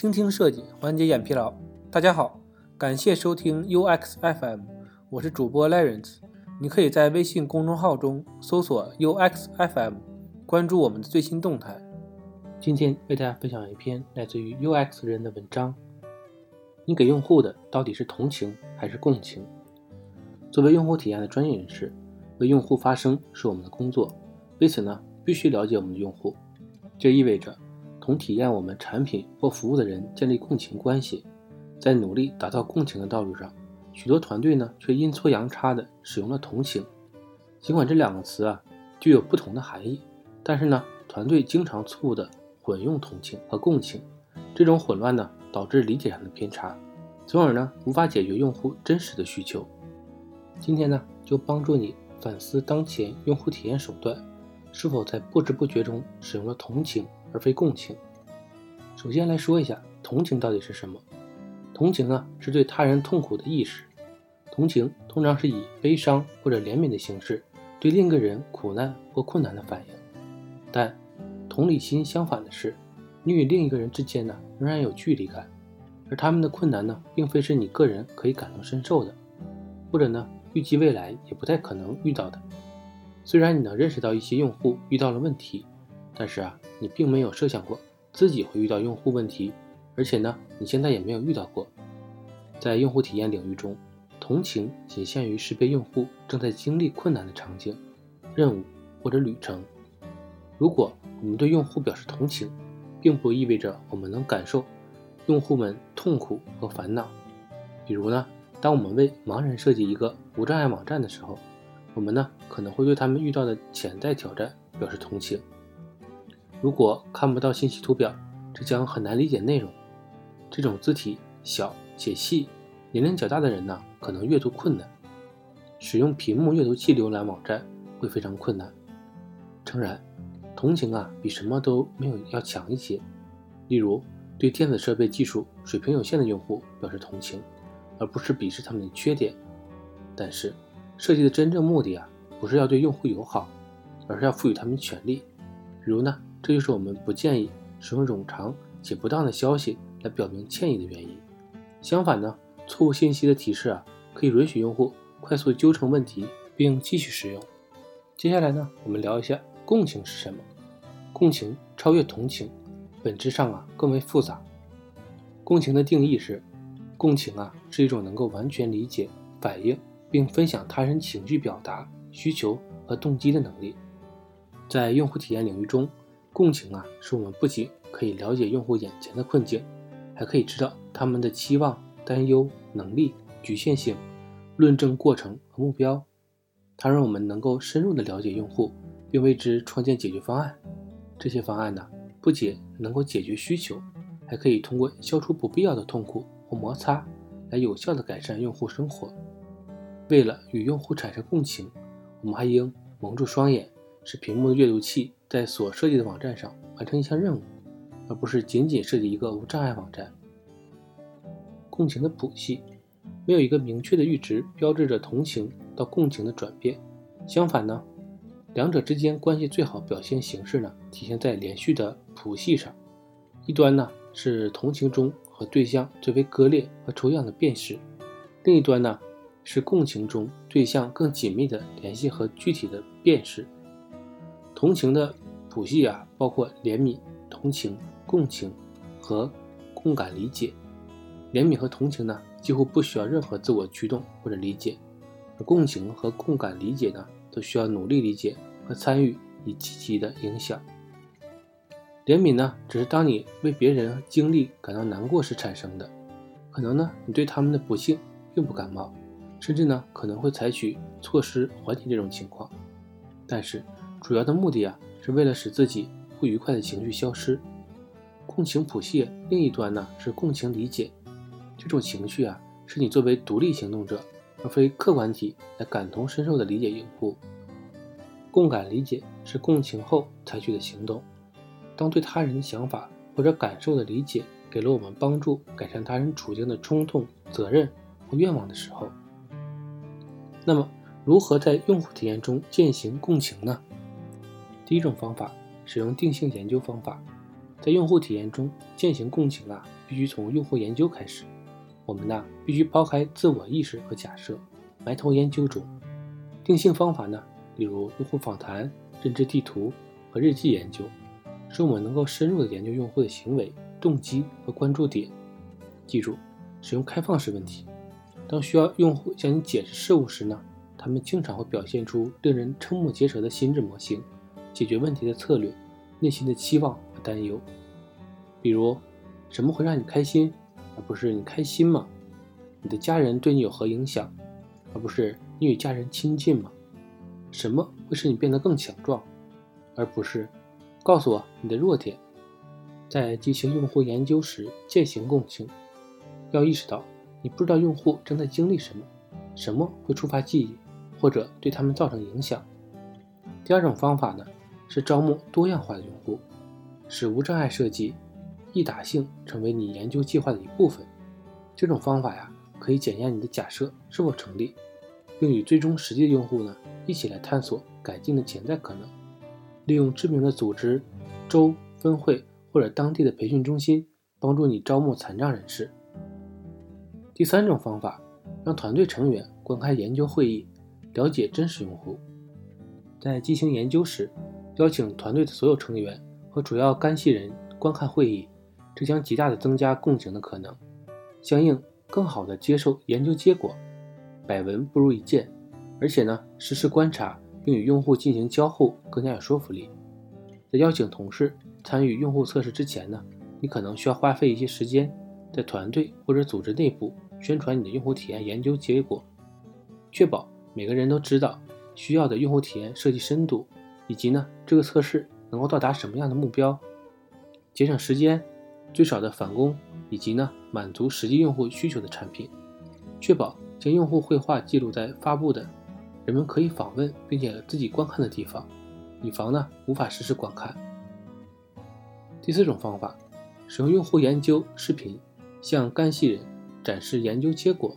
倾听设计，缓解眼疲劳。大家好，感谢收听 UX FM，我是主播 Lawrence。你可以在微信公众号中搜索 UX FM，关注我们的最新动态。今天为大家分享一篇来自于 UX 人的文章：你给用户的到底是同情还是共情？作为用户体验的专业人士，为用户发声是我们的工作。为此呢，必须了解我们的用户，这意味着同体验我们产品或服务的人建立共情关系。在努力打造共情的道路上，许多团队呢却阴错阳差的使用了同情。尽管这两个词啊具有不同的含义，但是呢，团队经常错误的混用同情和共情。这种混乱呢导致理解上的偏差，从而呢无法解决用户真实的需求。今天呢就帮助你反思当前用户体验手段。是否在不知不觉中使用了同情而非共情？首先来说一下同情到底是什么？同情呢是对他人痛苦的意识。同情通常是以悲伤或者怜悯的形式对另一个人苦难或困难的反应。但同理心相反的是，你与另一个人之间呢仍然有距离感，而他们的困难呢并非是你个人可以感同身受的，或者呢预计未来也不太可能遇到的。虽然你能认识到一些用户遇到了问题，但是啊，你并没有设想过自己会遇到用户问题，而且呢，你现在也没有遇到过。在用户体验领域中，同情仅限于识别用户正在经历困难的场景、任务或者旅程。如果我们对用户表示同情，并不意味着我们能感受用户们痛苦和烦恼。比如呢，当我们为盲人设计一个无障碍网站的时候。我们呢可能会对他们遇到的潜在挑战表示同情。如果看不到信息图表，这将很难理解内容。这种字体小且细，年龄较大的人呢可能阅读困难。使用屏幕阅读器浏览网站会非常困难。诚然，同情啊比什么都没有要强一些。例如，对电子设备技术水平有限的用户表示同情，而不是鄙视他们的缺点。但是。设计的真正目的啊，不是要对用户友好，而是要赋予他们权利。比如呢，这就是我们不建议使用冗长且不当的消息来表明歉意的原因。相反呢，错误信息的提示啊，可以允许用户快速纠正问题并继续使用。接下来呢，我们聊一下共情是什么。共情超越同情，本质上啊更为复杂。共情的定义是，共情啊是一种能够完全理解、反应。并分享他人情绪表达、需求和动机的能力。在用户体验领域中，共情啊，是我们不仅可以了解用户眼前的困境，还可以知道他们的期望、担忧、能力、局限性、论证过程和目标。它让我们能够深入地了解用户，并为之创建解决方案。这些方案呢，不仅能够解决需求，还可以通过消除不必要的痛苦或摩擦，来有效地改善用户生活。为了与用户产生共情，我们还应蒙住双眼，使屏幕的阅读器在所设计的网站上完成一项任务，而不是仅仅设计一个无障碍网站。共情的谱系没有一个明确的阈值标志着同情到共情的转变。相反呢，两者之间关系最好表现形式呢，体现在连续的谱系上。一端呢是同情中和对象最为割裂和抽象的辨识，另一端呢。是共情中对象更紧密的联系和具体的辨识。同情的谱系啊，包括怜悯、同情、共情和共感理解。怜悯和同情呢，几乎不需要任何自我驱动或者理解；而共情和共感理解呢，都需要努力理解和参与以积极的影响。怜悯呢，只是当你为别人经历感到难过时产生的，可能呢，你对他们的不幸并不感冒。甚至呢可能会采取措施缓解这种情况，但是主要的目的啊是为了使自己不愉快的情绪消失。共情谱系另一端呢是共情理解，这种情绪啊是你作为独立行动者而非客观体来感同身受的理解用户。共感理解是共情后采取的行动，当对他人的想法或者感受的理解给了我们帮助改善他人处境的冲动、责任和愿望的时候。那么，如何在用户体验中践行共情呢？第一种方法，使用定性研究方法。在用户体验中践行共情啊，必须从用户研究开始。我们呢，必须抛开自我意识和假设，埋头研究中。定性方法呢，例如用户访谈、认知地图和日记研究，使我们能够深入的研究用户的行为、动机和关注点。记住，使用开放式问题。当需要用户向你解释事物时呢，他们经常会表现出令人瞠目结舌的心智模型、解决问题的策略、内心的期望和担忧。比如，什么会让你开心？而不是你开心吗？你的家人对你有何影响？而不是你与家人亲近吗？什么会使你变得更强壮？而不是告诉我你的弱点？在进行用户研究时，践行共情，要意识到你不知道用户正在经历什么，什么会触发记忆，或者对他们造成影响。第二种方法呢，是招募多样化的用户，使无障碍设计。易打性成为你研究计划的一部分。这种方法呀，可以检验你的假设是否成立，并与最终实际的用户呢一起来探索改进的潜在可能。利用知名的组织、州分会或者当地的培训中心，帮助你招募残障人士。第三种方法，让团队成员观看研究会议，了解真实用户。在进行研究时，邀请团队的所有成员和主要干系人观看会议。这将极大的增加共情的可能，相应更好的接受研究结果。百闻不如一见，而且呢，实时观察并与用户进行交互更加有说服力。在邀请同事参与用户测试之前呢，你可能需要花费一些时间，在团队或者组织内部宣传你的用户体验研究结果，确保每个人都知道需要的用户体验设计深度，以及呢这个测试能够到达什么样的目标，节省时间。最少的返工，以及呢满足实际用户需求的产品，确保将用户绘画记录在发布的人们可以访问并且自己观看的地方，以防呢无法实时观看。第四种方法，使用用户研究视频向干系人展示研究结果，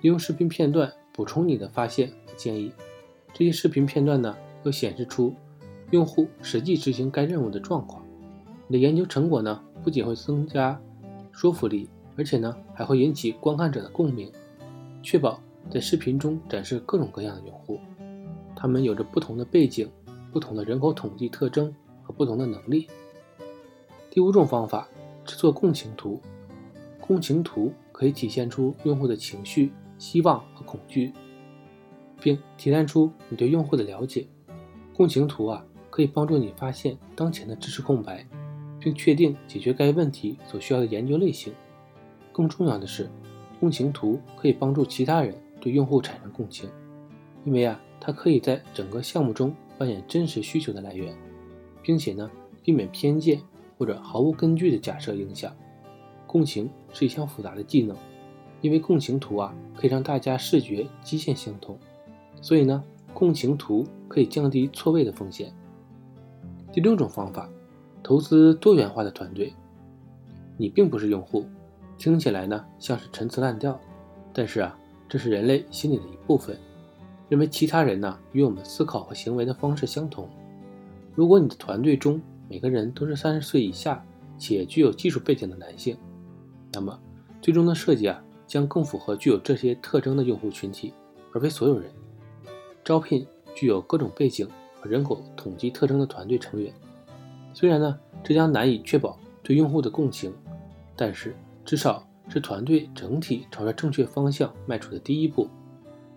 利用视频片段补充你的发现和建议。这些视频片段呢会显示出用户实际执行该任务的状况。你的研究成果呢？不仅会增加说服力，而且呢还会引起观看者的共鸣，确保在视频中展示各种各样的用户，他们有着不同的背景、不同的人口统计特征和不同的能力。第五种方法，制作共情图。共情图可以体现出用户的情绪、希望和恐惧，并提炼出你对用户的了解。共情图啊，可以帮助你发现当前的知识空白。并确定解决该问题所需要的研究类型。更重要的是，共情图可以帮助其他人对用户产生共情，因为啊，它可以在整个项目中扮演真实需求的来源，并且呢，避免偏见或者毫无根据的假设影响。共情是一项复杂的技能，因为共情图啊可以让大家视觉基线相同，所以呢，共情图可以降低错位的风险。第六种方法。投资多元化的团队，你并不是用户，听起来呢像是陈词滥调，但是啊，这是人类心理的一部分，认为其他人呢与我们思考和行为的方式相同。如果你的团队中每个人都是三十岁以下且具有技术背景的男性，那么最终的设计啊将更符合具有这些特征的用户群体，而非所有人。招聘具有各种背景和人口统计特征的团队成员。虽然呢，这将难以确保对用户的共情，但是至少是团队整体朝着正确方向迈出的第一步。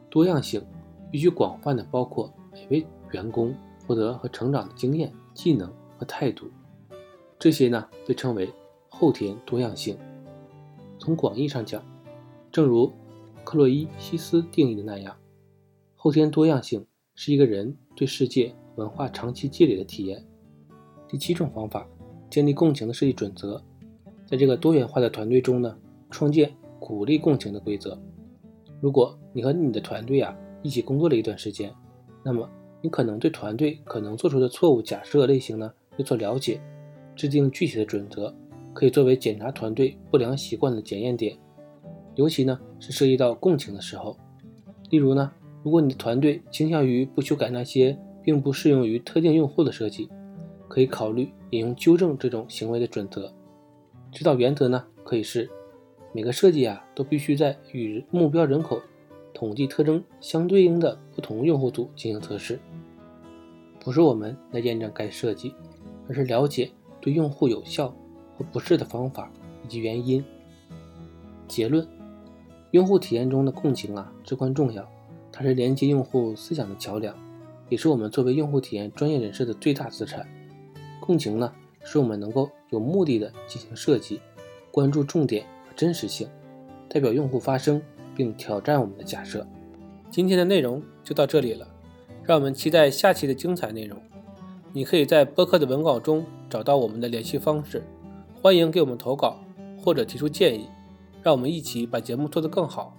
多样性必须广泛的包括每位员工获得和成长的经验、技能和态度，这些呢被称为后天多样性。从广义上讲，正如克洛伊西斯定义的那样，后天多样性是一个人对世界文化长期积累的体验。第七种方法，建立共情的设计准则，在这个多元化的团队中呢，创建鼓励共情的规则。如果你和你的团队啊一起工作了一段时间，那么你可能对团队可能做出的错误假设类型呢有所了解，制定具体的准则，可以作为检查团队不良习惯的检验点。尤其呢是涉及到共情的时候，例如呢，如果你的团队倾向于不修改那些并不适用于特定用户的设计。可以考虑引用纠正这种行为的准则。指导原则呢，可以是每个设计啊都必须在与目标人口统计特征相对应的不同用户组进行测试。不是我们来验证该设计，而是了解对用户有效或不适的方法以及原因。结论：用户体验中的共情啊至关重要，它是连接用户思想的桥梁，也是我们作为用户体验专业人士的最大资产。共情呢，使我们能够有目的的进行设计，关注重点和真实性，代表用户发声并挑战我们的假设。今天的内容就到这里了，让我们期待下期的精彩内容。你可以在播客的文稿中找到我们的联系方式，欢迎给我们投稿或者提出建议。让我们一起把节目做得更好。